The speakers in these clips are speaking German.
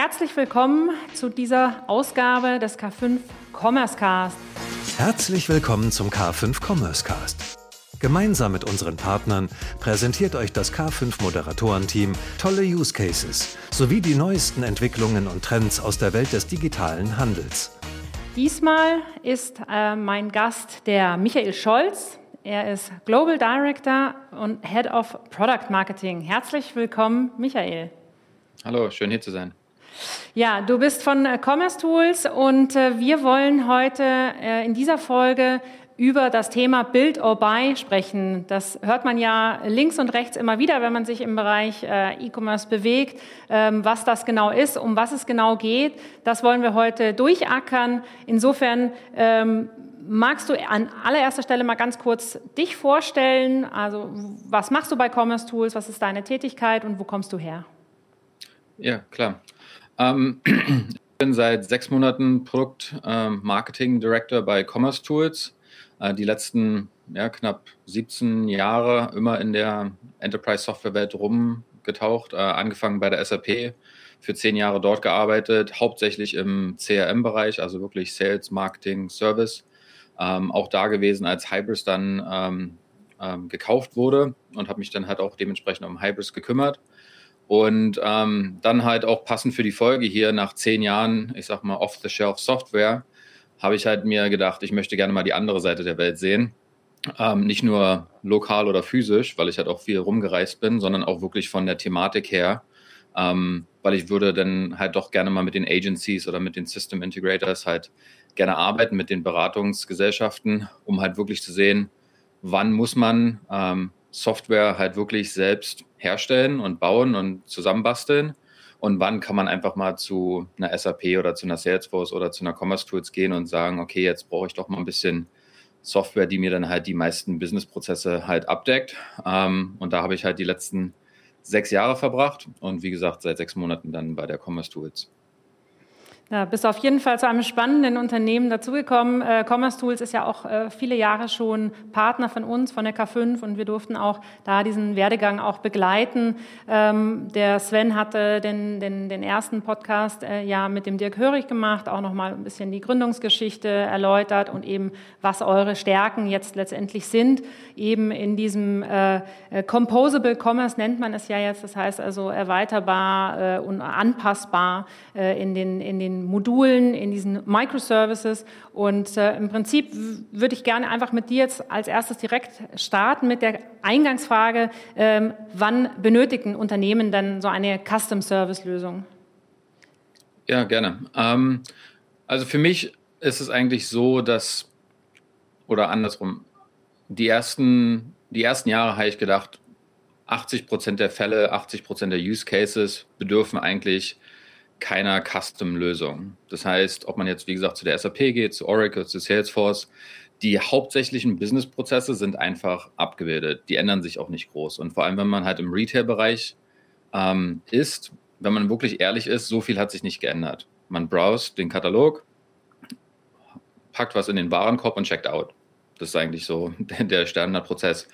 Herzlich willkommen zu dieser Ausgabe des K5 Commerce Cast. Herzlich willkommen zum K5 Commerce Cast. Gemeinsam mit unseren Partnern präsentiert euch das K5 Moderatorenteam tolle Use Cases sowie die neuesten Entwicklungen und Trends aus der Welt des digitalen Handels. Diesmal ist äh, mein Gast der Michael Scholz. Er ist Global Director und Head of Product Marketing. Herzlich willkommen, Michael. Hallo, schön hier zu sein. Ja, du bist von äh, Commerce Tools und äh, wir wollen heute äh, in dieser Folge über das Thema Build or Buy sprechen. Das hört man ja links und rechts immer wieder, wenn man sich im Bereich E-Commerce bewegt, ähm, was das genau ist, um was es genau geht. Das wollen wir heute durchackern. Insofern ähm, magst du an allererster Stelle mal ganz kurz dich vorstellen? Also was machst du bei Commerce Tools? Was ist deine Tätigkeit und wo kommst du her? Ja, klar. Ähm, ich bin seit sechs Monaten Produkt-Marketing ähm, Director bei Commerce Tools. Äh, die letzten ja, knapp 17 Jahre immer in der Enterprise-Software-Welt rumgetaucht, äh, angefangen bei der SAP, für zehn Jahre dort gearbeitet, hauptsächlich im CRM-Bereich, also wirklich Sales, Marketing, Service. Ähm, auch da gewesen, als Hybris dann ähm, ähm, gekauft wurde und habe mich dann halt auch dementsprechend um Hybris gekümmert. Und ähm, dann halt auch passend für die Folge hier nach zehn Jahren, ich sag mal, Off-the-Shelf-Software, habe ich halt mir gedacht, ich möchte gerne mal die andere Seite der Welt sehen. Ähm, nicht nur lokal oder physisch, weil ich halt auch viel rumgereist bin, sondern auch wirklich von der Thematik her, ähm, weil ich würde dann halt doch gerne mal mit den Agencies oder mit den System Integrators halt gerne arbeiten, mit den Beratungsgesellschaften, um halt wirklich zu sehen, wann muss man ähm, Software halt wirklich selbst herstellen und bauen und zusammenbasteln? Und wann kann man einfach mal zu einer SAP oder zu einer Salesforce oder zu einer Commerce Tools gehen und sagen, okay, jetzt brauche ich doch mal ein bisschen Software, die mir dann halt die meisten Businessprozesse halt abdeckt. Ähm, und da habe ich halt die letzten sechs Jahre verbracht und wie gesagt seit sechs Monaten dann bei der Commerce Tools. Ja, bist auf jeden Fall zu einem spannenden Unternehmen dazugekommen. Äh, Commerce Tools ist ja auch äh, viele Jahre schon Partner von uns, von der K5 und wir durften auch da diesen Werdegang auch begleiten. Ähm, der Sven hatte den, den, den ersten Podcast äh, ja mit dem Dirk Hörig gemacht, auch nochmal ein bisschen die Gründungsgeschichte erläutert und eben, was eure Stärken jetzt letztendlich sind, eben in diesem äh, äh Composable Commerce nennt man es ja jetzt, das heißt also erweiterbar äh, und anpassbar in den, in den Modulen, in diesen Microservices. Und äh, im Prinzip würde ich gerne einfach mit dir jetzt als erstes direkt starten mit der Eingangsfrage, ähm, wann benötigen Unternehmen dann so eine Custom-Service-Lösung? Ja, gerne. Ähm, also für mich ist es eigentlich so, dass, oder andersrum, die ersten, die ersten Jahre habe ich gedacht, 80 Prozent der Fälle, 80 Prozent der Use Cases bedürfen eigentlich keiner Custom-Lösung. Das heißt, ob man jetzt, wie gesagt, zu der SAP geht, zu Oracle, zu Salesforce, die hauptsächlichen Business-Prozesse sind einfach abgebildet. Die ändern sich auch nicht groß. Und vor allem, wenn man halt im Retail-Bereich ähm, ist, wenn man wirklich ehrlich ist, so viel hat sich nicht geändert. Man browst den Katalog, packt was in den Warenkorb und checkt out. Das ist eigentlich so der Standardprozess.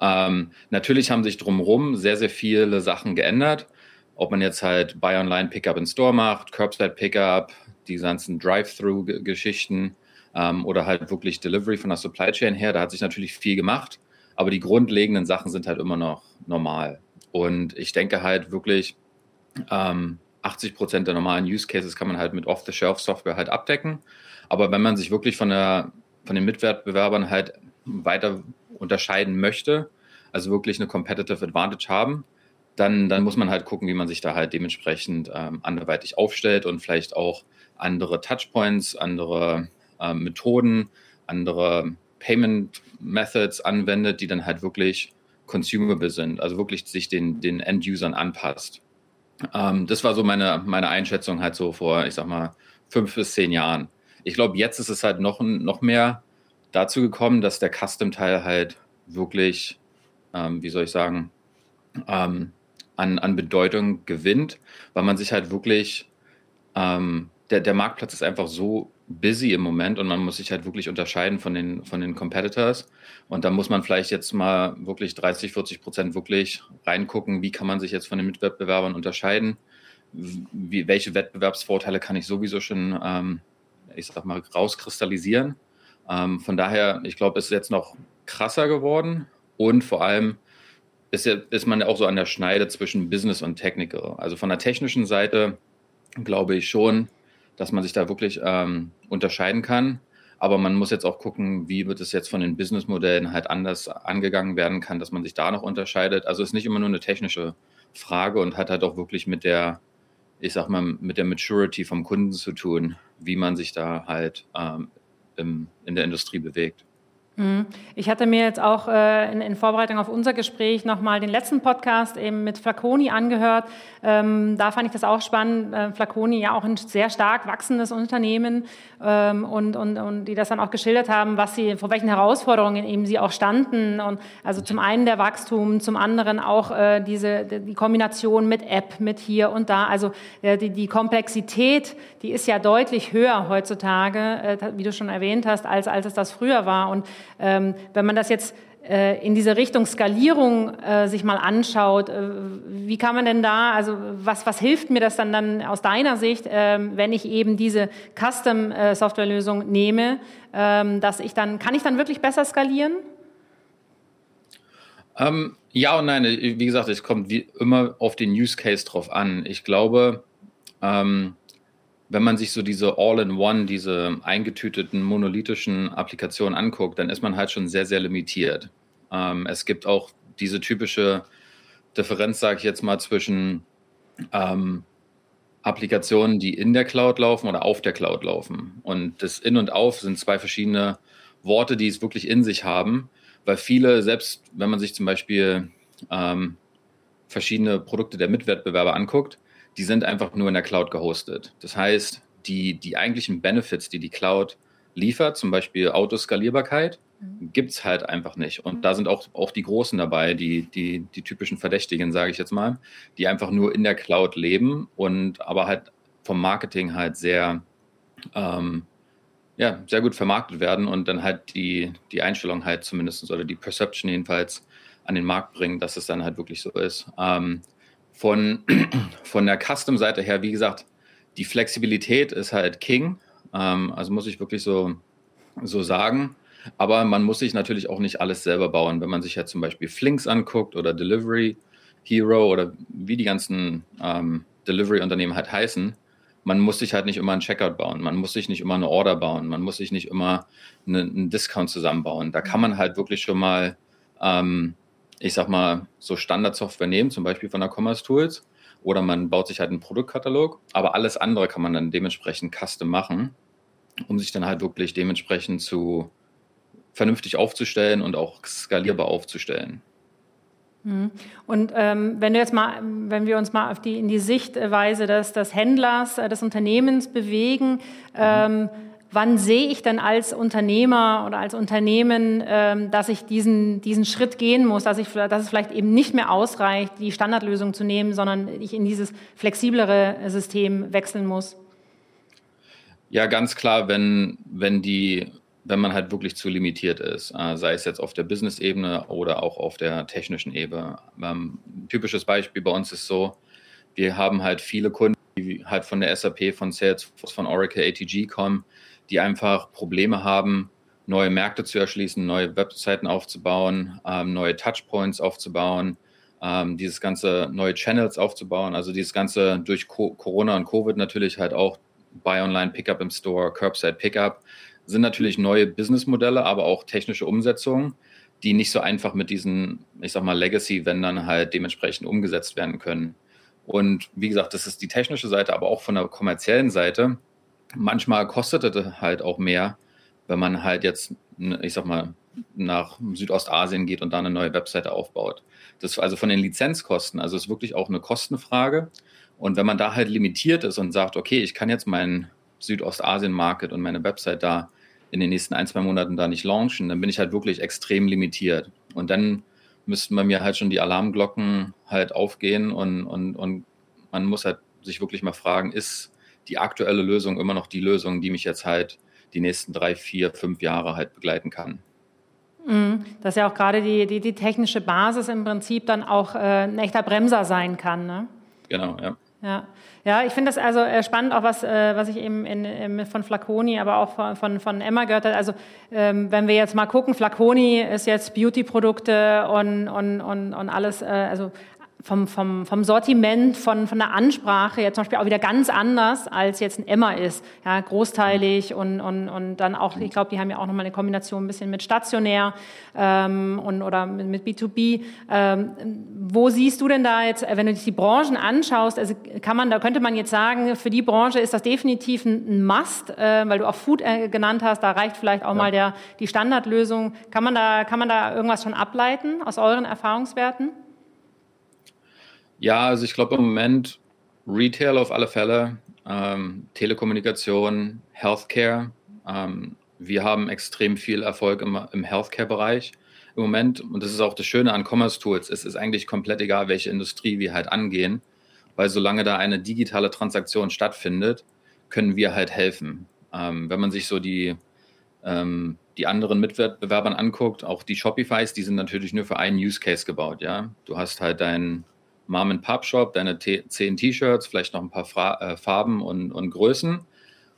Ähm, natürlich haben sich drumherum sehr, sehr viele Sachen geändert ob man jetzt halt Buy Online Pickup in Store macht, Curbside Pickup, die ganzen Drive-Through-Geschichten ähm, oder halt wirklich Delivery von der Supply Chain her, da hat sich natürlich viel gemacht, aber die grundlegenden Sachen sind halt immer noch normal. Und ich denke halt wirklich, ähm, 80 Prozent der normalen Use Cases kann man halt mit Off-the-Shelf-Software halt abdecken. Aber wenn man sich wirklich von, der, von den Mitwettbewerbern halt weiter unterscheiden möchte, also wirklich eine Competitive Advantage haben, dann, dann muss man halt gucken, wie man sich da halt dementsprechend ähm, anderweitig aufstellt und vielleicht auch andere Touchpoints, andere ähm, Methoden, andere Payment Methods anwendet, die dann halt wirklich consumable sind, also wirklich sich den, den End-Usern anpasst. Ähm, das war so meine, meine Einschätzung halt so vor, ich sag mal, fünf bis zehn Jahren. Ich glaube, jetzt ist es halt noch, noch mehr dazu gekommen, dass der Custom-Teil halt wirklich, ähm, wie soll ich sagen, ähm, an, an Bedeutung gewinnt, weil man sich halt wirklich, ähm, der, der Marktplatz ist einfach so busy im Moment und man muss sich halt wirklich unterscheiden von den, von den Competitors. Und da muss man vielleicht jetzt mal wirklich 30, 40 Prozent wirklich reingucken, wie kann man sich jetzt von den Mitwettbewerbern unterscheiden, wie, welche Wettbewerbsvorteile kann ich sowieso schon, ähm, ich sag mal, rauskristallisieren. Ähm, von daher, ich glaube, es ist jetzt noch krasser geworden und vor allem ist, ja, ist man auch so an der Schneide zwischen Business und Technical. Also von der technischen Seite glaube ich schon, dass man sich da wirklich ähm, unterscheiden kann. Aber man muss jetzt auch gucken, wie wird es jetzt von den Businessmodellen halt anders angegangen werden kann, dass man sich da noch unterscheidet. Also es ist nicht immer nur eine technische Frage und hat halt auch wirklich mit der, ich sag mal, mit der Maturity vom Kunden zu tun, wie man sich da halt ähm, im, in der Industrie bewegt. Mhm. Ich hatte mir jetzt auch äh, in, Vorbereitung auf unser Gespräch nochmal den letzten Podcast eben mit Flaconi angehört. Ähm, da fand ich das auch spannend. Äh, Flaconi ja auch ein sehr stark wachsendes Unternehmen ähm, und, und, und die das dann auch geschildert haben, was sie, vor welchen Herausforderungen eben sie auch standen. Und also zum einen der Wachstum, zum anderen auch äh, diese, die Kombination mit App, mit hier und da. Also die, die Komplexität, die ist ja deutlich höher heutzutage, wie du schon erwähnt hast, als, als es das früher war. Und ähm, wenn man das jetzt äh, in diese Richtung Skalierung äh, sich mal anschaut, äh, wie kann man denn da, also was, was hilft mir das dann, dann aus deiner Sicht, ähm, wenn ich eben diese Custom-Softwarelösung nehme, ähm, dass ich dann, kann ich dann wirklich besser skalieren? Ähm, ja und nein. Wie gesagt, es kommt wie immer auf den Use Case drauf an. Ich glaube, ähm, wenn man sich so diese All-in-One, diese eingetüteten monolithischen Applikationen anguckt, dann ist man halt schon sehr, sehr limitiert. Ähm, es gibt auch diese typische Differenz, sage ich jetzt mal, zwischen ähm, Applikationen, die in der Cloud laufen oder auf der Cloud laufen. Und das In und Auf sind zwei verschiedene Worte, die es wirklich in sich haben, weil viele, selbst wenn man sich zum Beispiel ähm, verschiedene Produkte der Mitwettbewerber anguckt, die sind einfach nur in der Cloud gehostet. Das heißt, die, die eigentlichen Benefits, die die Cloud liefert, zum Beispiel Autoskalierbarkeit, mhm. gibt es halt einfach nicht. Und mhm. da sind auch, auch die Großen dabei, die, die, die typischen Verdächtigen, sage ich jetzt mal, die einfach nur in der Cloud leben und aber halt vom Marketing halt sehr, ähm, ja, sehr gut vermarktet werden und dann halt die, die Einstellung halt zumindest oder die Perception jedenfalls an den Markt bringen, dass es dann halt wirklich so ist. Ähm, von, von der Custom-Seite her, wie gesagt, die Flexibilität ist halt King. Ähm, also muss ich wirklich so, so sagen. Aber man muss sich natürlich auch nicht alles selber bauen. Wenn man sich ja zum Beispiel Flinks anguckt oder Delivery Hero oder wie die ganzen ähm, Delivery-Unternehmen halt heißen, man muss sich halt nicht immer einen Checkout bauen, man muss sich nicht immer eine Order bauen, man muss sich nicht immer eine, einen Discount zusammenbauen. Da kann man halt wirklich schon mal ähm, ich sag mal, so Standardsoftware nehmen, zum Beispiel von der Commerce Tools, oder man baut sich halt einen Produktkatalog, aber alles andere kann man dann dementsprechend custom machen, um sich dann halt wirklich dementsprechend zu vernünftig aufzustellen und auch skalierbar aufzustellen. Mhm. Und ähm, wenn du jetzt mal, wenn wir uns mal auf die, in die Sichtweise des, des Händlers, äh, des Unternehmens bewegen, mhm. ähm, wann sehe ich denn als Unternehmer oder als Unternehmen, ähm, dass ich diesen, diesen Schritt gehen muss, dass, ich, dass es vielleicht eben nicht mehr ausreicht, die Standardlösung zu nehmen, sondern ich in dieses flexiblere System wechseln muss? Ja, ganz klar, wenn, wenn, die, wenn man halt wirklich zu limitiert ist, äh, sei es jetzt auf der Business-Ebene oder auch auf der technischen Ebene. Ähm, ein typisches Beispiel bei uns ist so, wir haben halt viele Kunden, die halt von der SAP, von Salesforce, von Oracle, ATG kommen, die einfach Probleme haben, neue Märkte zu erschließen, neue Webseiten aufzubauen, ähm, neue Touchpoints aufzubauen, ähm, dieses ganze neue Channels aufzubauen, also dieses ganze durch Co Corona und Covid natürlich halt auch Buy Online, Pickup im Store, Curbside Pickup, sind natürlich neue Businessmodelle, aber auch technische Umsetzungen, die nicht so einfach mit diesen, ich sag mal, Legacy-Vendern halt dementsprechend umgesetzt werden können. Und wie gesagt, das ist die technische Seite, aber auch von der kommerziellen Seite manchmal kostet es halt auch mehr, wenn man halt jetzt, ich sag mal, nach Südostasien geht und da eine neue Webseite aufbaut. Das also von den Lizenzkosten, also ist wirklich auch eine Kostenfrage. Und wenn man da halt limitiert ist und sagt, okay, ich kann jetzt meinen Südostasien-Market und meine Website da in den nächsten ein, zwei Monaten da nicht launchen, dann bin ich halt wirklich extrem limitiert. Und dann müssten bei mir halt schon die Alarmglocken halt aufgehen und, und, und man muss halt sich wirklich mal fragen, ist die aktuelle Lösung immer noch die Lösung, die mich jetzt halt die nächsten drei, vier, fünf Jahre halt begleiten kann. Mhm. Dass ja auch gerade die, die, die, technische Basis im Prinzip dann auch äh, ein echter Bremser sein kann. Ne? Genau, ja. Ja, ja ich finde das also äh, spannend, auch was, äh, was ich eben in, in, von Flaconi, aber auch von, von, von Emma gehört habe. Also ähm, wenn wir jetzt mal gucken, Flaconi ist jetzt Beauty-Produkte und, und, und, und alles, äh, also vom, vom, vom Sortiment, von, von der Ansprache jetzt zum Beispiel auch wieder ganz anders, als jetzt ein Emma ist. Ja, großteilig und, und, und dann auch, ich glaube, die haben ja auch nochmal eine Kombination ein bisschen mit stationär ähm, und, oder mit, mit B2B. Ähm, wo siehst du denn da jetzt, wenn du dich die Branchen anschaust, also kann man, da könnte man jetzt sagen, für die Branche ist das definitiv ein, ein Must, äh, weil du auch Food äh, genannt hast, da reicht vielleicht auch ja. mal der, die Standardlösung. Kann man, da, kann man da irgendwas schon ableiten aus euren Erfahrungswerten? Ja, also ich glaube im Moment Retail auf alle Fälle, ähm, Telekommunikation, Healthcare. Ähm, wir haben extrem viel Erfolg im, im Healthcare-Bereich im Moment. Und das ist auch das Schöne an Commerce Tools. Es ist eigentlich komplett egal, welche Industrie wir halt angehen, weil solange da eine digitale Transaktion stattfindet, können wir halt helfen. Ähm, wenn man sich so die, ähm, die anderen Mitbewerbern anguckt, auch die Shopifys, die sind natürlich nur für einen Use Case gebaut. Ja, du hast halt dein Mom and Pop Shop, deine zehn T-Shirts, vielleicht noch ein paar Fra äh, Farben und, und Größen.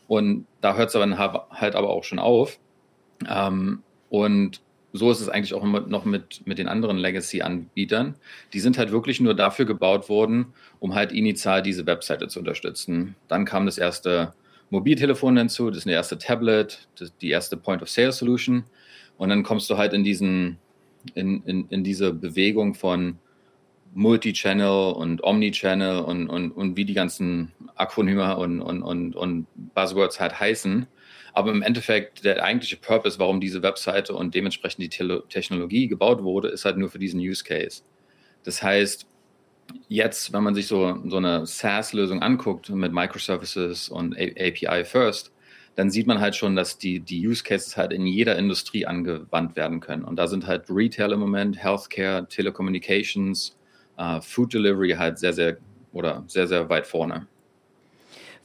Und da hört es dann halt aber auch schon auf. Ähm, und so ist es eigentlich auch noch mit, mit den anderen Legacy-Anbietern. Die sind halt wirklich nur dafür gebaut worden, um halt initial diese Webseite zu unterstützen. Dann kam das erste Mobiltelefon hinzu, das erste Tablet, das, die erste Point-of-Sale-Solution. Und dann kommst du halt in diesen, in, in, in diese Bewegung von Multi-Channel und Omni-Channel und, und, und wie die ganzen Akronyme und, und, und, und Buzzwords halt heißen. Aber im Endeffekt, der eigentliche Purpose, warum diese Webseite und dementsprechend die Te Technologie gebaut wurde, ist halt nur für diesen Use Case. Das heißt, jetzt, wenn man sich so, so eine SaaS-Lösung anguckt mit Microservices und API First, dann sieht man halt schon, dass die, die Use Cases halt in jeder Industrie angewandt werden können. Und da sind halt Retail im Moment, Healthcare, Telecommunications, äh, Food Delivery halt sehr, sehr oder sehr, sehr weit vorne.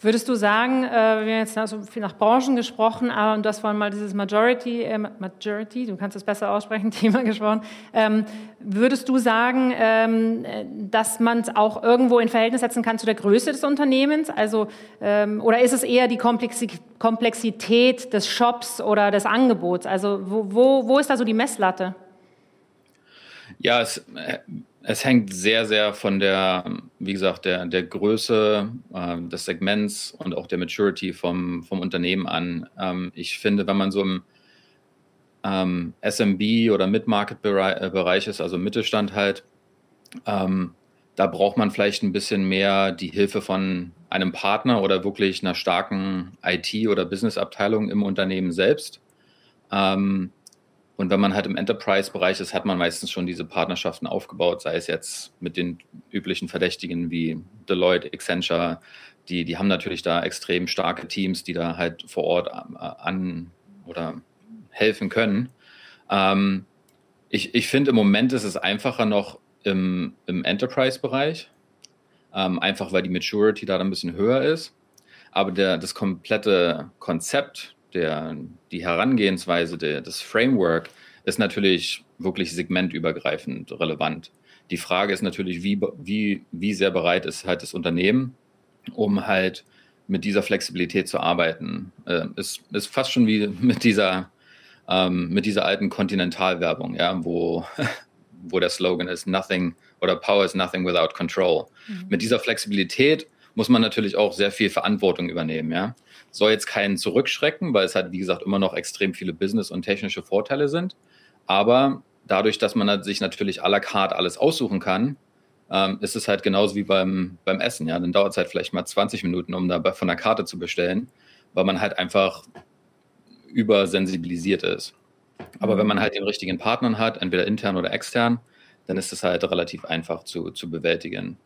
Würdest du sagen, äh, wir haben jetzt also viel nach Branchen gesprochen, aber du hast vorhin mal dieses Majority, äh, Majority, du kannst es besser aussprechen, Thema gesprochen. Ähm, würdest du sagen, ähm, dass man es auch irgendwo in Verhältnis setzen kann zu der Größe des Unternehmens? Also, ähm, oder ist es eher die Komplexität des Shops oder des Angebots? Also, wo, wo, wo ist da so die Messlatte? Ja, es, äh, es hängt sehr, sehr von der, wie gesagt, der, der Größe äh, des Segments und auch der Maturity vom, vom Unternehmen an. Ähm, ich finde, wenn man so im ähm, SMB oder Mid-Market-Bereich ist, also Mittelstand halt, ähm, da braucht man vielleicht ein bisschen mehr die Hilfe von einem Partner oder wirklich einer starken IT- oder Business-Abteilung im Unternehmen selbst. Ähm, und wenn man halt im Enterprise-Bereich ist, hat man meistens schon diese Partnerschaften aufgebaut, sei es jetzt mit den üblichen Verdächtigen wie Deloitte, Accenture. Die, die haben natürlich da extrem starke Teams, die da halt vor Ort äh, an oder helfen können. Ähm, ich ich finde, im Moment ist es einfacher noch im, im Enterprise-Bereich, ähm, einfach weil die Maturity da ein bisschen höher ist. Aber der, das komplette Konzept der, die Herangehensweise, der, das Framework ist natürlich wirklich segmentübergreifend relevant. Die Frage ist natürlich, wie, wie, wie sehr bereit ist halt das Unternehmen, um halt mit dieser Flexibilität zu arbeiten. Äh, ist, ist fast schon wie mit dieser, ähm, mit dieser alten Kontinentalwerbung, ja, wo, wo der Slogan ist, nothing oder Power is nothing without control. Mhm. Mit dieser Flexibilität muss man natürlich auch sehr viel Verantwortung übernehmen, ja soll jetzt keinen zurückschrecken, weil es halt, wie gesagt, immer noch extrem viele Business- und technische Vorteile sind. Aber dadurch, dass man sich natürlich à la carte alles aussuchen kann, ähm, ist es halt genauso wie beim, beim Essen. Ja? Dann dauert es halt vielleicht mal 20 Minuten, um da von der Karte zu bestellen, weil man halt einfach übersensibilisiert ist. Aber wenn man halt den richtigen Partnern hat, entweder intern oder extern, dann ist es halt relativ einfach zu, zu bewältigen.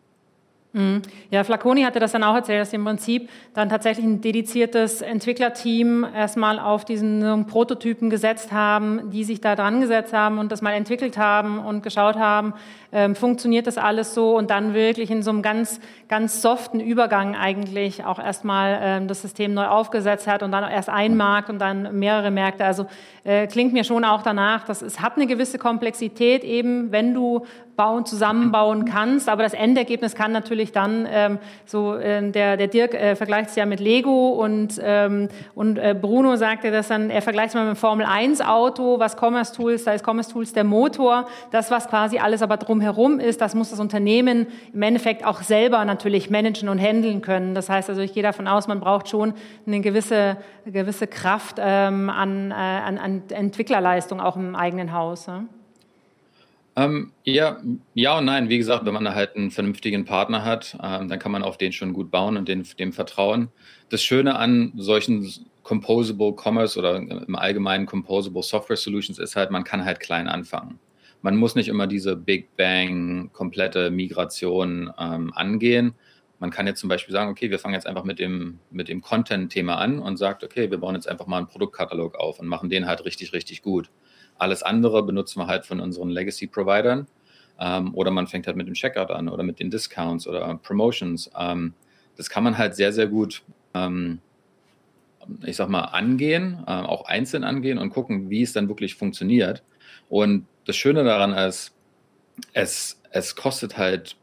Mhm. Ja, Flaconi hatte das dann auch erzählt, dass sie im Prinzip dann tatsächlich ein dediziertes Entwicklerteam erstmal auf diesen Prototypen gesetzt haben, die sich da dran gesetzt haben und das mal entwickelt haben und geschaut haben, ähm, funktioniert das alles so und dann wirklich in so einem ganz, ganz soften Übergang eigentlich auch erstmal ähm, das System neu aufgesetzt hat und dann erst ein Markt und dann mehrere Märkte. Also äh, klingt mir schon auch danach, dass es hat eine gewisse Komplexität eben, wenn du bauen, zusammenbauen kannst. Aber das Endergebnis kann natürlich dann, ähm, so äh, der, der Dirk äh, vergleicht es ja mit Lego und, ähm, und äh, Bruno sagte das dann, er vergleicht es mal mit dem Formel 1 Auto, was Commerce Tools, da ist Commerce Tools der Motor, das was quasi alles aber drumherum ist, das muss das Unternehmen im Endeffekt auch selber natürlich managen und handeln können. Das heißt also, ich gehe davon aus, man braucht schon eine gewisse, eine gewisse Kraft ähm, an, äh, an, an Entwicklerleistung auch im eigenen Haus. Ja? Ähm, ja, ja und nein. Wie gesagt, wenn man halt einen vernünftigen Partner hat, ähm, dann kann man auf den schon gut bauen und den, dem vertrauen. Das Schöne an solchen Composable Commerce oder im Allgemeinen Composable Software Solutions ist halt, man kann halt klein anfangen. Man muss nicht immer diese Big Bang komplette Migration ähm, angehen. Man kann jetzt zum Beispiel sagen, okay, wir fangen jetzt einfach mit dem, mit dem Content-Thema an und sagt, okay, wir bauen jetzt einfach mal einen Produktkatalog auf und machen den halt richtig, richtig gut. Alles andere benutzen wir halt von unseren Legacy-Providern. Ähm, oder man fängt halt mit dem Checkout an oder mit den Discounts oder Promotions. Ähm, das kann man halt sehr, sehr gut, ähm, ich sag mal, angehen, äh, auch einzeln angehen und gucken, wie es dann wirklich funktioniert. Und das Schöne daran ist, es, es kostet halt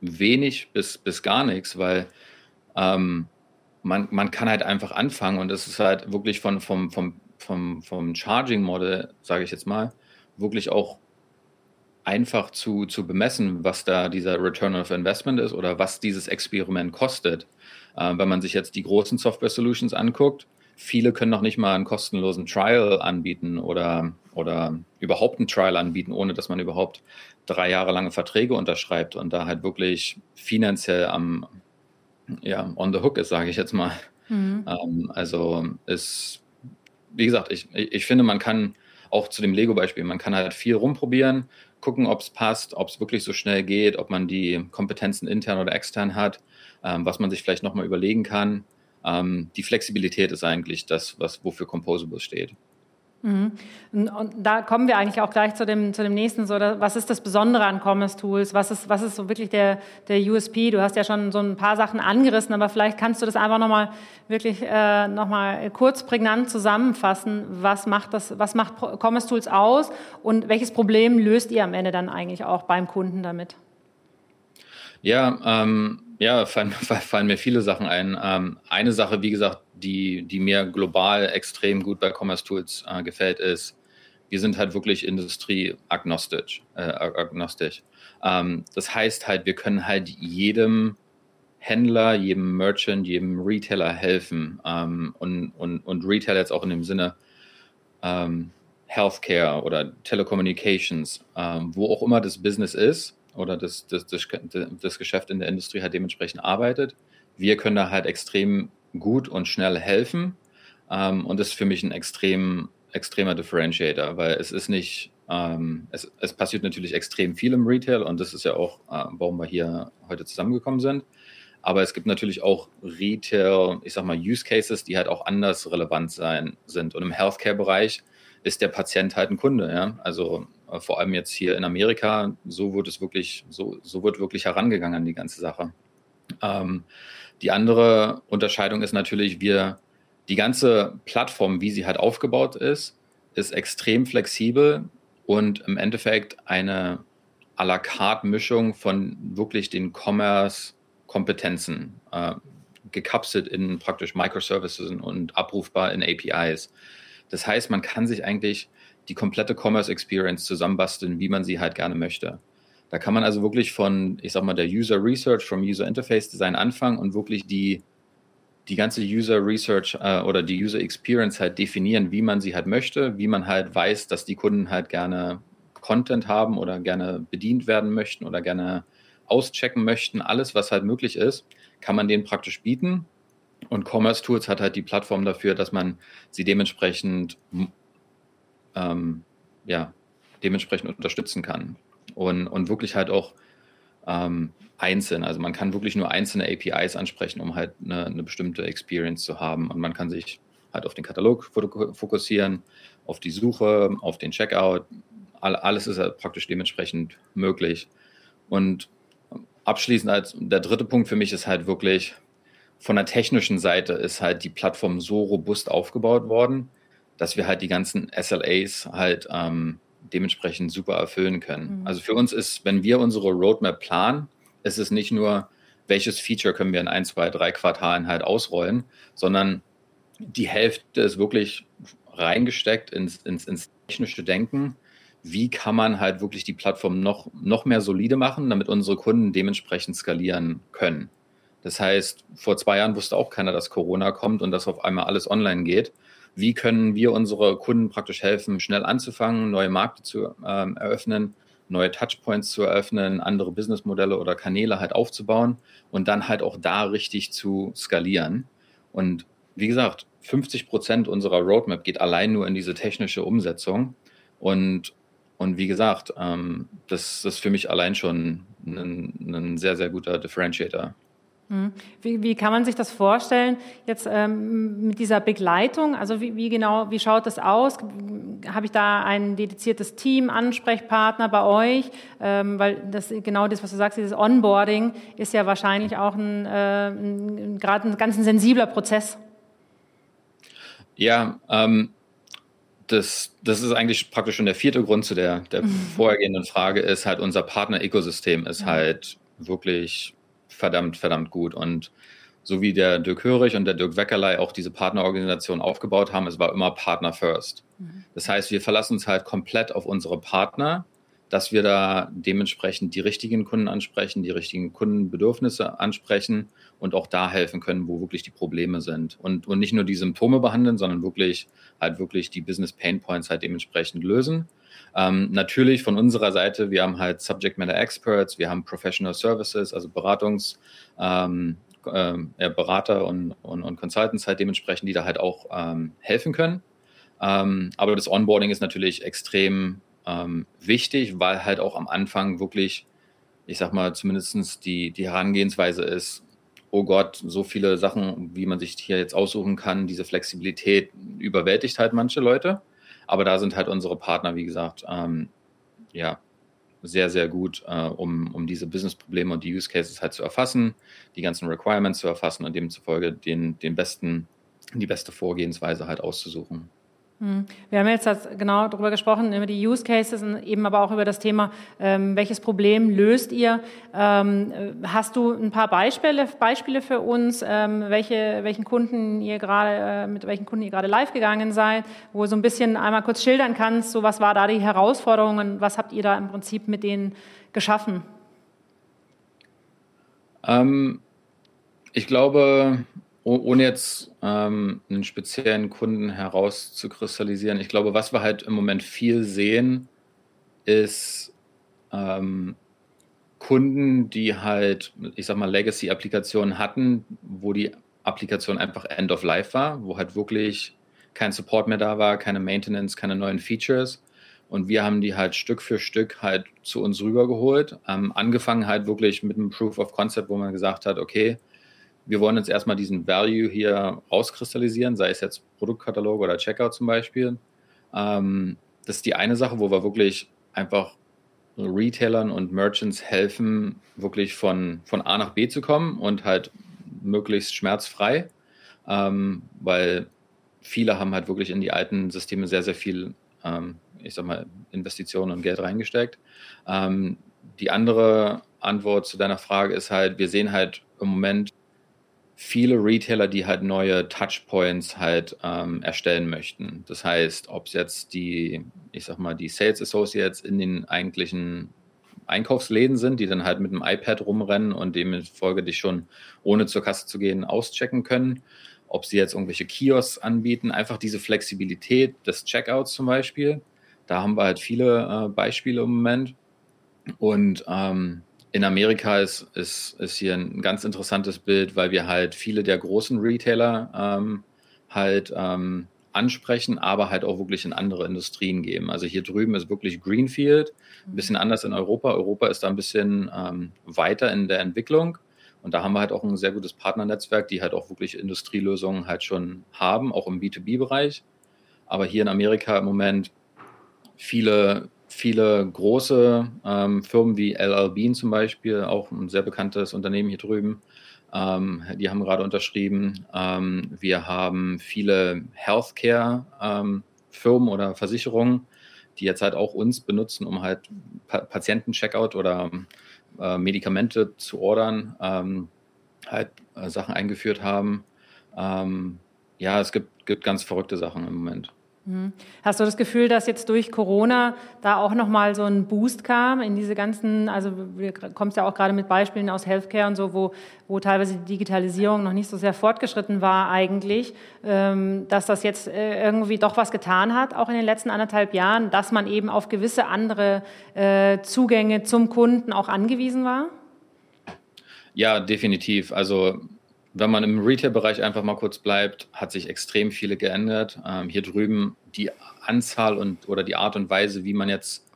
wenig bis, bis gar nichts, weil ähm, man, man kann halt einfach anfangen und es ist halt wirklich von, vom, vom vom, vom Charging-Model, sage ich jetzt mal, wirklich auch einfach zu, zu bemessen, was da dieser Return of Investment ist oder was dieses Experiment kostet. Äh, wenn man sich jetzt die großen Software Solutions anguckt, viele können noch nicht mal einen kostenlosen Trial anbieten oder, oder überhaupt einen Trial anbieten, ohne dass man überhaupt drei Jahre lange Verträge unterschreibt und da halt wirklich finanziell am, ja, on the hook ist, sage ich jetzt mal. Mhm. Ähm, also ist wie gesagt, ich, ich finde, man kann auch zu dem Lego-Beispiel, man kann halt viel rumprobieren, gucken, ob es passt, ob es wirklich so schnell geht, ob man die Kompetenzen intern oder extern hat, ähm, was man sich vielleicht nochmal überlegen kann. Ähm, die Flexibilität ist eigentlich das, was, wofür Composable steht. Mhm. Und da kommen wir eigentlich auch gleich zu dem, zu dem nächsten. So, was ist das Besondere an Commerce Tools? Was ist, was ist so wirklich der, der USP? Du hast ja schon so ein paar Sachen angerissen, aber vielleicht kannst du das einfach nochmal wirklich äh, nochmal kurz prägnant zusammenfassen. Was macht, das, was macht Commerce Tools aus und welches Problem löst ihr am Ende dann eigentlich auch beim Kunden damit? Ja, ähm, ja, fallen, fallen, mir viele Sachen ein. Ähm, eine Sache, wie gesagt, die, die mir global extrem gut bei Commerce Tools äh, gefällt, ist, wir sind halt wirklich industrieagnostisch. Äh, agnostisch. Ähm, das heißt halt, wir können halt jedem Händler, jedem Merchant, jedem Retailer helfen. Ähm, und, und, und Retailer jetzt auch in dem Sinne ähm, Healthcare oder Telecommunications, ähm, wo auch immer das Business ist oder das, das, das, das Geschäft in der Industrie halt dementsprechend arbeitet. Wir können da halt extrem gut und schnell helfen. Ähm, und das ist für mich ein extrem, extremer Differentiator, weil es ist nicht, ähm, es, es, passiert natürlich extrem viel im Retail und das ist ja auch, äh, warum wir hier heute zusammengekommen sind. Aber es gibt natürlich auch Retail, ich sag mal, Use Cases, die halt auch anders relevant sein sind. Und im Healthcare-Bereich ist der Patient halt ein Kunde. Ja? Also vor allem jetzt hier in Amerika, so wird es wirklich, so, so wird wirklich herangegangen an die ganze Sache. Ähm, die andere Unterscheidung ist natürlich, wir, die ganze Plattform, wie sie halt aufgebaut ist, ist extrem flexibel und im Endeffekt eine à la carte Mischung von wirklich den Commerce-Kompetenzen, äh, gekapselt in praktisch Microservices und abrufbar in APIs. Das heißt, man kann sich eigentlich die komplette Commerce Experience zusammenbasteln, wie man sie halt gerne möchte. Da kann man also wirklich von, ich sag mal, der User Research, vom User Interface Design anfangen und wirklich die, die ganze User Research äh, oder die User Experience halt definieren, wie man sie halt möchte, wie man halt weiß, dass die Kunden halt gerne Content haben oder gerne bedient werden möchten oder gerne auschecken möchten. Alles, was halt möglich ist, kann man denen praktisch bieten. Und Commerce Tools hat halt die Plattform dafür, dass man sie dementsprechend, ähm, ja, dementsprechend unterstützen kann und, und wirklich halt auch ähm, einzeln. Also man kann wirklich nur einzelne APIs ansprechen, um halt eine, eine, bestimmte Experience zu haben. Und man kann sich halt auf den Katalog fokussieren, auf die Suche, auf den Checkout. Alles ist halt praktisch dementsprechend möglich. Und abschließend als der dritte Punkt für mich ist halt wirklich, von der technischen Seite ist halt die Plattform so robust aufgebaut worden, dass wir halt die ganzen SLAs halt ähm, dementsprechend super erfüllen können. Mhm. Also für uns ist, wenn wir unsere Roadmap planen, ist es nicht nur, welches Feature können wir in ein, zwei, drei Quartalen halt ausrollen, sondern die Hälfte ist wirklich reingesteckt ins, ins, ins technische Denken. Wie kann man halt wirklich die Plattform noch, noch mehr solide machen, damit unsere Kunden dementsprechend skalieren können? Das heißt, vor zwei Jahren wusste auch keiner, dass Corona kommt und dass auf einmal alles online geht. Wie können wir unsere Kunden praktisch helfen, schnell anzufangen, neue Märkte zu ähm, eröffnen, neue Touchpoints zu eröffnen, andere Businessmodelle oder Kanäle halt aufzubauen und dann halt auch da richtig zu skalieren. Und wie gesagt, 50 Prozent unserer Roadmap geht allein nur in diese technische Umsetzung. Und, und wie gesagt, ähm, das, ist für mich allein schon ein, ein sehr, sehr guter Differentiator. Hm. Wie, wie, kann man sich das vorstellen jetzt ähm, mit dieser Begleitung? Also wie, wie, genau, wie schaut das aus? Habe ich da ein dediziertes Team, Ansprechpartner bei euch? Ähm, weil das genau das, was du sagst, dieses Onboarding ist ja wahrscheinlich auch ein, äh, gerade ein ganz ein sensibler Prozess. Ja, ähm, das, das ist eigentlich praktisch schon der vierte Grund zu der, der vorhergehenden Frage, ist halt unser Partner-Ökosystem ist halt wirklich verdammt, verdammt gut. Und so wie der Dirk Hörig und der Dirk Weckerlei auch diese Partnerorganisation aufgebaut haben, es war immer Partner First. Mhm. Das heißt, wir verlassen uns halt komplett auf unsere Partner, dass wir da dementsprechend die richtigen Kunden ansprechen, die richtigen Kundenbedürfnisse ansprechen und auch da helfen können, wo wirklich die Probleme sind. Und, und nicht nur die Symptome behandeln, sondern wirklich halt wirklich die Business Pain Points halt dementsprechend lösen. Ähm, natürlich von unserer Seite, wir haben halt Subject Matter Experts, wir haben Professional Services, also Beratungs, ähm, äh, Berater und, und, und, Consultants halt dementsprechend, die da halt auch ähm, helfen können. Ähm, aber das Onboarding ist natürlich extrem ähm, wichtig, weil halt auch am Anfang wirklich, ich sag mal, zumindest die, die Herangehensweise ist, oh Gott, so viele Sachen, wie man sich hier jetzt aussuchen kann, diese Flexibilität überwältigt halt manche Leute. Aber da sind halt unsere Partner, wie gesagt, ähm, ja, sehr, sehr gut, äh, um, um diese Business-Probleme und die Use Cases halt zu erfassen, die ganzen Requirements zu erfassen und demzufolge den, den besten, die beste Vorgehensweise halt auszusuchen. Hm. Wir haben jetzt genau darüber gesprochen, über die Use Cases und eben aber auch über das Thema, ähm, welches Problem löst ihr? Ähm, hast du ein paar Beispiele, Beispiele für uns, ähm, welche, welchen Kunden ihr gerade, äh, mit welchen Kunden ihr gerade live gegangen seid, wo du so ein bisschen einmal kurz schildern kannst, so was war da die Herausforderung und was habt ihr da im Prinzip mit denen geschaffen? Ähm, ich glaube, ohne jetzt ähm, einen speziellen Kunden herauszukristallisieren, ich glaube, was wir halt im Moment viel sehen, ist ähm, Kunden, die halt, ich sag mal, Legacy-Applikationen hatten, wo die Applikation einfach End of Life war, wo halt wirklich kein Support mehr da war, keine Maintenance, keine neuen Features. Und wir haben die halt Stück für Stück halt zu uns rübergeholt. Ähm, angefangen halt wirklich mit einem Proof of Concept, wo man gesagt hat, okay, wir wollen jetzt erstmal diesen Value hier rauskristallisieren, sei es jetzt Produktkatalog oder Checkout zum Beispiel. Ähm, das ist die eine Sache, wo wir wirklich einfach Retailern und Merchants helfen, wirklich von, von A nach B zu kommen und halt möglichst schmerzfrei, ähm, weil viele haben halt wirklich in die alten Systeme sehr, sehr viel, ähm, ich sag mal, Investitionen und Geld reingesteckt. Ähm, die andere Antwort zu deiner Frage ist halt, wir sehen halt im Moment viele Retailer, die halt neue Touchpoints halt ähm, erstellen möchten. Das heißt, ob es jetzt die, ich sag mal, die Sales Associates in den eigentlichen Einkaufsläden sind, die dann halt mit dem iPad rumrennen und demzufolge dich schon ohne zur Kasse zu gehen auschecken können. Ob sie jetzt irgendwelche Kiosks anbieten, einfach diese Flexibilität des Checkouts zum Beispiel. Da haben wir halt viele äh, Beispiele im Moment. Und ähm, in Amerika ist, ist, ist hier ein ganz interessantes Bild, weil wir halt viele der großen Retailer ähm, halt ähm, ansprechen, aber halt auch wirklich in andere Industrien geben. Also hier drüben ist wirklich Greenfield, ein bisschen anders in Europa. Europa ist da ein bisschen ähm, weiter in der Entwicklung. Und da haben wir halt auch ein sehr gutes Partnernetzwerk, die halt auch wirklich Industrielösungen halt schon haben, auch im B2B-Bereich. Aber hier in Amerika im Moment viele viele große ähm, Firmen wie LL Bean zum Beispiel, auch ein sehr bekanntes Unternehmen hier drüben, ähm, die haben gerade unterschrieben. Ähm, wir haben viele Healthcare-Firmen ähm, oder Versicherungen, die jetzt halt auch uns benutzen, um halt pa Patienten-Checkout oder äh, Medikamente zu ordern, ähm, halt äh, Sachen eingeführt haben. Ähm, ja, es gibt, gibt ganz verrückte Sachen im Moment. Mhm. Hast du das Gefühl, dass jetzt durch Corona da auch nochmal so ein Boost kam in diese ganzen, also du kommst ja auch gerade mit Beispielen aus Healthcare und so, wo, wo teilweise die Digitalisierung noch nicht so sehr fortgeschritten war eigentlich, ähm, dass das jetzt äh, irgendwie doch was getan hat, auch in den letzten anderthalb Jahren, dass man eben auf gewisse andere äh, Zugänge zum Kunden auch angewiesen war? Ja, definitiv. Also wenn man im Retail-Bereich einfach mal kurz bleibt, hat sich extrem viele geändert. Ähm, hier drüben die Anzahl und oder die Art und Weise, wie man jetzt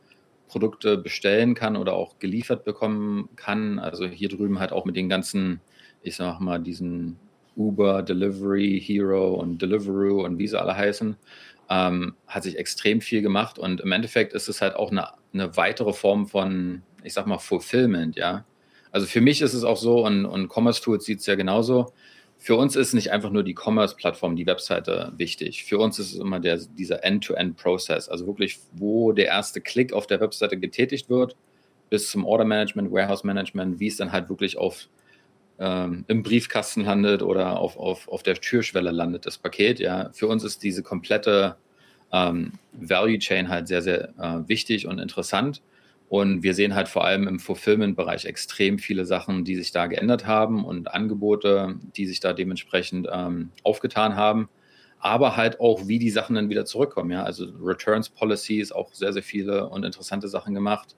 Produkte bestellen kann oder auch geliefert bekommen kann. Also hier drüben halt auch mit den ganzen, ich sag mal, diesen Uber, Delivery, Hero und Deliveroo und wie sie alle heißen, ähm, hat sich extrem viel gemacht. Und im Endeffekt ist es halt auch eine, eine weitere Form von, ich sag mal, Fulfillment, ja. Also für mich ist es auch so und, und Commerce Tools sieht es ja genauso. Für uns ist nicht einfach nur die Commerce-Plattform, die Webseite wichtig. Für uns ist es immer der, dieser End-to-End-Prozess, also wirklich, wo der erste Klick auf der Webseite getätigt wird, bis zum Order-Management, Warehouse-Management, wie es dann halt wirklich auf, ähm, im Briefkasten landet oder auf, auf, auf der Türschwelle landet, das Paket. Ja. Für uns ist diese komplette ähm, Value Chain halt sehr, sehr äh, wichtig und interessant. Und wir sehen halt vor allem im Fulfillment-Bereich extrem viele Sachen, die sich da geändert haben und Angebote, die sich da dementsprechend ähm, aufgetan haben. Aber halt auch, wie die Sachen dann wieder zurückkommen. Ja? Also Returns Policies, auch sehr, sehr viele und interessante Sachen gemacht.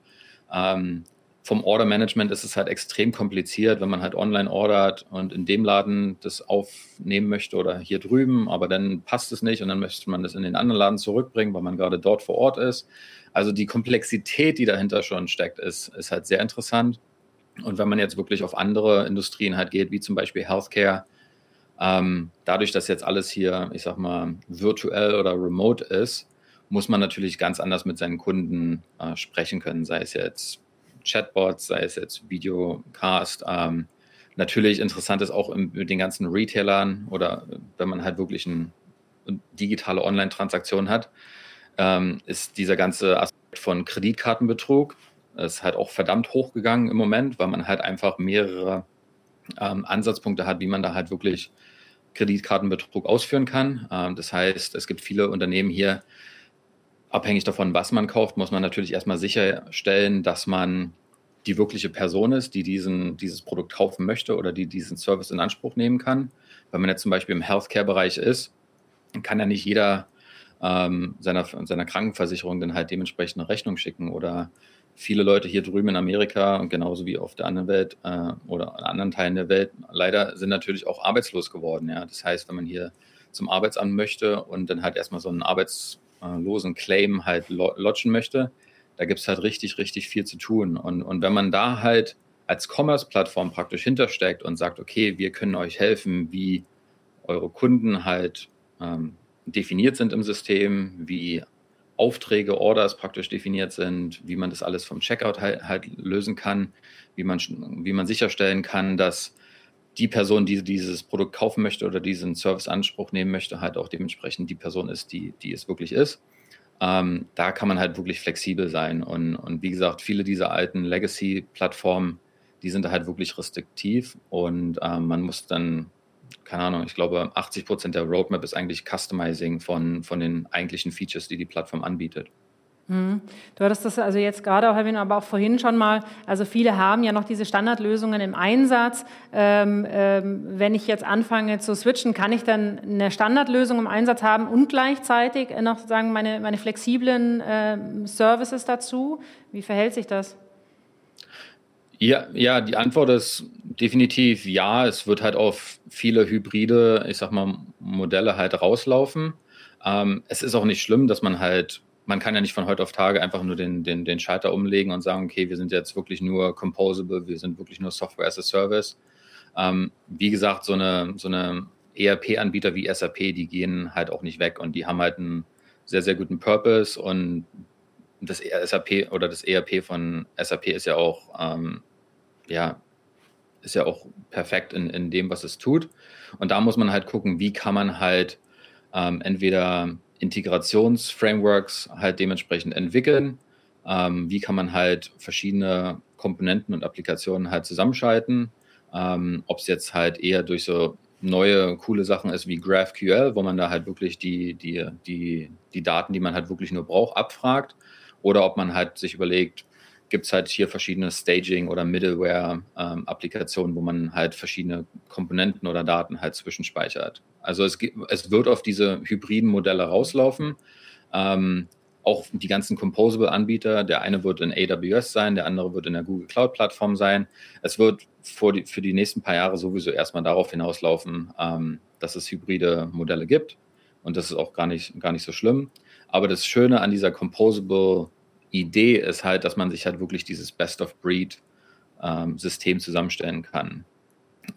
Ähm, vom Order Management ist es halt extrem kompliziert, wenn man halt online ordert und in dem Laden das aufnehmen möchte oder hier drüben, aber dann passt es nicht und dann möchte man das in den anderen Laden zurückbringen, weil man gerade dort vor Ort ist. Also die Komplexität, die dahinter schon steckt, ist, ist halt sehr interessant. Und wenn man jetzt wirklich auf andere Industrien halt geht, wie zum Beispiel Healthcare, ähm, dadurch, dass jetzt alles hier, ich sag mal, virtuell oder remote ist, muss man natürlich ganz anders mit seinen Kunden äh, sprechen können, sei es jetzt Chatbots, sei es jetzt Videocast. Ähm, natürlich interessant ist auch im, mit den ganzen Retailern oder wenn man halt wirklich eine digitale Online-Transaktion hat, ähm, ist dieser ganze Aspekt von Kreditkartenbetrug ist halt auch verdammt hochgegangen im Moment, weil man halt einfach mehrere ähm, Ansatzpunkte hat, wie man da halt wirklich Kreditkartenbetrug ausführen kann. Ähm, das heißt, es gibt viele Unternehmen hier, abhängig davon, was man kauft, muss man natürlich erstmal sicherstellen, dass man die wirkliche Person ist, die diesen, dieses Produkt kaufen möchte oder die diesen Service in Anspruch nehmen kann. Wenn man jetzt zum Beispiel im Healthcare-Bereich ist, kann ja nicht jeder ähm, seiner, seiner Krankenversicherung dann halt dementsprechend eine Rechnung schicken oder viele Leute hier drüben in Amerika und genauso wie auf der anderen Welt äh, oder in anderen Teilen der Welt leider sind natürlich auch arbeitslos geworden. Ja? Das heißt, wenn man hier zum Arbeitsamt möchte und dann halt erstmal so einen arbeitslosen Claim halt lodgen möchte, da gibt es halt richtig, richtig viel zu tun. Und, und wenn man da halt als Commerce-Plattform praktisch hintersteckt und sagt, okay, wir können euch helfen, wie eure Kunden halt ähm, definiert sind im System, wie Aufträge, Orders praktisch definiert sind, wie man das alles vom Checkout halt, halt, lösen kann, wie man, wie man sicherstellen kann, dass die Person, die dieses Produkt kaufen möchte oder diesen Service Anspruch nehmen möchte, halt auch dementsprechend die Person ist, die, die es wirklich ist. Ähm, da kann man halt wirklich flexibel sein. Und, und wie gesagt, viele dieser alten Legacy-Plattformen, die sind da halt wirklich restriktiv und ähm, man muss dann keine Ahnung, ich glaube, 80 Prozent der Roadmap ist eigentlich Customizing von, von den eigentlichen Features, die die Plattform anbietet. Hm. Du hattest das also jetzt gerade auch erwähnt, aber auch vorhin schon mal. Also viele haben ja noch diese Standardlösungen im Einsatz. Ähm, ähm, wenn ich jetzt anfange zu switchen, kann ich dann eine Standardlösung im Einsatz haben und gleichzeitig noch sagen meine, meine flexiblen äh, Services dazu? Wie verhält sich das? Ja, ja, die Antwort ist definitiv ja. Es wird halt auf viele hybride, ich sag mal, Modelle halt rauslaufen. Ähm, es ist auch nicht schlimm, dass man halt, man kann ja nicht von heute auf Tage einfach nur den, den, den Schalter umlegen und sagen, okay, wir sind jetzt wirklich nur composable, wir sind wirklich nur Software as a Service. Ähm, wie gesagt, so eine, so eine ERP-Anbieter wie SAP, die gehen halt auch nicht weg und die haben halt einen sehr, sehr guten Purpose und das SAP oder das ERP von SAP ist ja auch, ähm, ja, ist ja auch perfekt in, in dem, was es tut. Und da muss man halt gucken, wie kann man halt ähm, entweder Integrationsframeworks halt dementsprechend entwickeln. Ähm, wie kann man halt verschiedene Komponenten und Applikationen halt zusammenschalten? Ähm, Ob es jetzt halt eher durch so neue, coole Sachen ist wie GraphQL, wo man da halt wirklich die, die, die, die Daten, die man halt wirklich nur braucht, abfragt. Oder ob man halt sich überlegt, gibt es halt hier verschiedene Staging- oder Middleware-Applikationen, ähm, wo man halt verschiedene Komponenten oder Daten halt zwischenspeichert. Also es, es wird auf diese hybriden Modelle rauslaufen. Ähm, auch die ganzen Composable-Anbieter, der eine wird in AWS sein, der andere wird in der Google Cloud-Plattform sein. Es wird die, für die nächsten paar Jahre sowieso erstmal darauf hinauslaufen, ähm, dass es hybride Modelle gibt. Und das ist auch gar nicht, gar nicht so schlimm. Aber das Schöne an dieser Composable-Idee ist halt, dass man sich halt wirklich dieses Best-of-Breed-System ähm, zusammenstellen kann.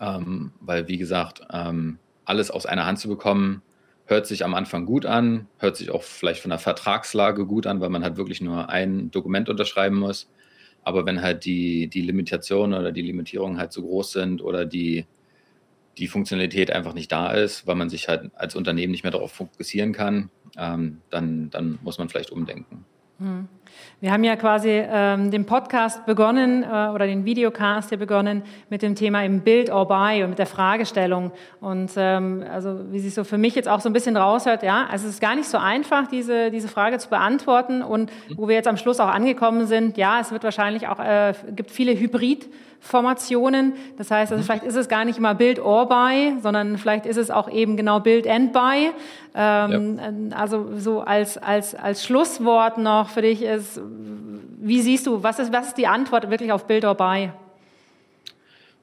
Ähm, weil, wie gesagt, ähm, alles aus einer Hand zu bekommen, hört sich am Anfang gut an, hört sich auch vielleicht von der Vertragslage gut an, weil man halt wirklich nur ein Dokument unterschreiben muss. Aber wenn halt die, die Limitationen oder die Limitierungen halt zu groß sind oder die, die Funktionalität einfach nicht da ist, weil man sich halt als Unternehmen nicht mehr darauf fokussieren kann, ähm, dann, dann muss man vielleicht umdenken. Hm. Wir haben ja quasi ähm, den Podcast begonnen äh, oder den Videocast hier begonnen mit dem Thema im Build or Buy und mit der Fragestellung. Und ähm, also wie sich so für mich jetzt auch so ein bisschen raushört, ja, also es ist gar nicht so einfach, diese, diese Frage zu beantworten. Und wo wir jetzt am Schluss auch angekommen sind, ja, es wird wahrscheinlich auch, äh, gibt viele Hybrid- Formationen. Das heißt, also vielleicht ist es gar nicht immer Build or Buy, sondern vielleicht ist es auch eben genau Build and Buy. Ähm, ja. Also so als, als, als Schlusswort noch für dich ist, wie siehst du, was ist, was ist die Antwort wirklich auf Build or Buy?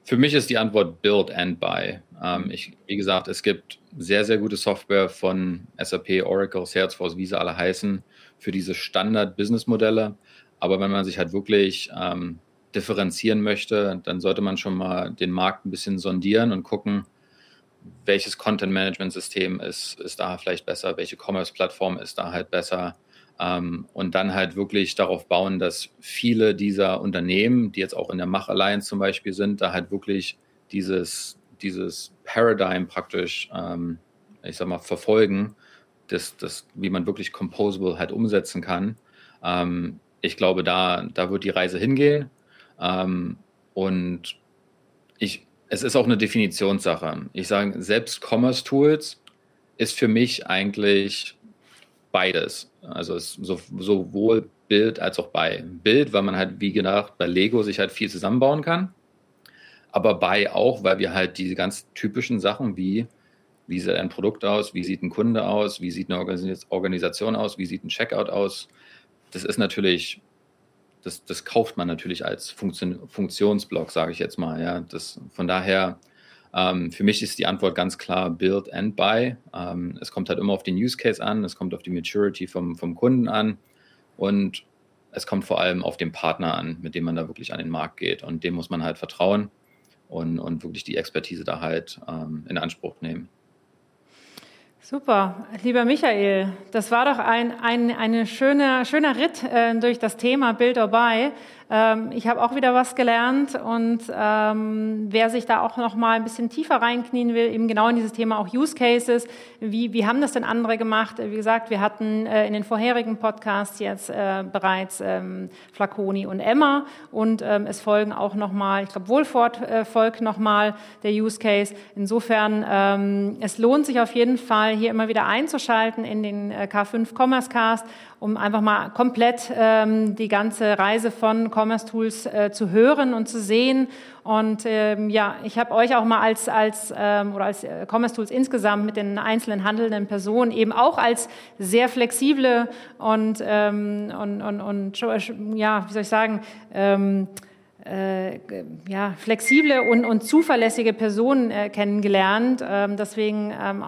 Für mich ist die Antwort Build and Buy. Ähm, ich, wie gesagt, es gibt sehr, sehr gute Software von SAP, Oracle, Salesforce, wie sie alle heißen, für diese Standard-Business-Modelle. Aber wenn man sich halt wirklich ähm, differenzieren möchte, dann sollte man schon mal den Markt ein bisschen sondieren und gucken, welches Content-Management-System ist, ist da vielleicht besser, welche Commerce-Plattform ist da halt besser. Ähm, und dann halt wirklich darauf bauen, dass viele dieser Unternehmen, die jetzt auch in der Mach Alliance zum Beispiel sind, da halt wirklich dieses, dieses Paradigm praktisch, ähm, ich sag mal, verfolgen, das, das, wie man wirklich Composable halt umsetzen kann. Ähm, ich glaube, da, da wird die Reise hingehen. Ähm, und ich, es ist auch eine Definitionssache. Ich sage, selbst Commerce Tools ist für mich eigentlich beides. Also es so, sowohl Bild als auch bei Bild, weil man halt, wie gedacht, bei Lego sich halt viel zusammenbauen kann. Aber bei auch, weil wir halt diese ganz typischen Sachen wie, wie sieht ein Produkt aus, wie sieht ein Kunde aus, wie sieht eine Organisation aus, wie sieht ein Checkout aus, das ist natürlich das, das kauft man natürlich als Funktion, Funktionsblock, sage ich jetzt mal. Ja, das, von daher, ähm, für mich ist die Antwort ganz klar Build and Buy. Ähm, es kommt halt immer auf den Use Case an, es kommt auf die Maturity vom, vom Kunden an und es kommt vor allem auf den Partner an, mit dem man da wirklich an den Markt geht. Und dem muss man halt vertrauen und, und wirklich die Expertise da halt ähm, in Anspruch nehmen. Super, lieber Michael, das war doch ein, ein eine schöne, schöner Ritt äh, durch das Thema Build or Buy. Ähm, ich habe auch wieder was gelernt und ähm, wer sich da auch noch mal ein bisschen tiefer reinknien will, eben genau in dieses Thema auch Use Cases, wie, wie haben das denn andere gemacht? Wie gesagt, wir hatten äh, in den vorherigen Podcasts jetzt äh, bereits ähm, Flaconi und Emma und ähm, es folgen auch noch mal, ich glaube Wohlfort äh, folgt noch mal der Use Case. Insofern, ähm, es lohnt sich auf jeden Fall, hier immer wieder einzuschalten in den äh, K5 Commerce Cast um einfach mal komplett ähm, die ganze Reise von Commerce Tools äh, zu hören und zu sehen. Und ähm, ja, ich habe euch auch mal als, als ähm, oder als äh, Commerce Tools insgesamt mit den einzelnen handelnden Personen eben auch als sehr flexible und, ähm, und, und, und ja, wie soll ich sagen, ähm, äh, ja, flexible und, und zuverlässige Personen äh, kennengelernt. Ähm, deswegen ähm,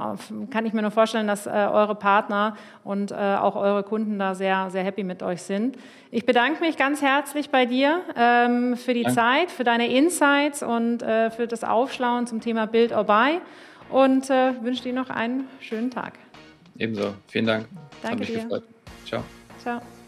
kann ich mir nur vorstellen, dass äh, eure Partner und äh, auch eure Kunden da sehr, sehr happy mit euch sind. Ich bedanke mich ganz herzlich bei dir ähm, für die Danke. Zeit, für deine Insights und äh, für das Aufschlauen zum Thema Build or Buy und äh, wünsche dir noch einen schönen Tag. Ebenso. Vielen Dank. Danke Hat mich dir. gefreut. Ciao. Ciao.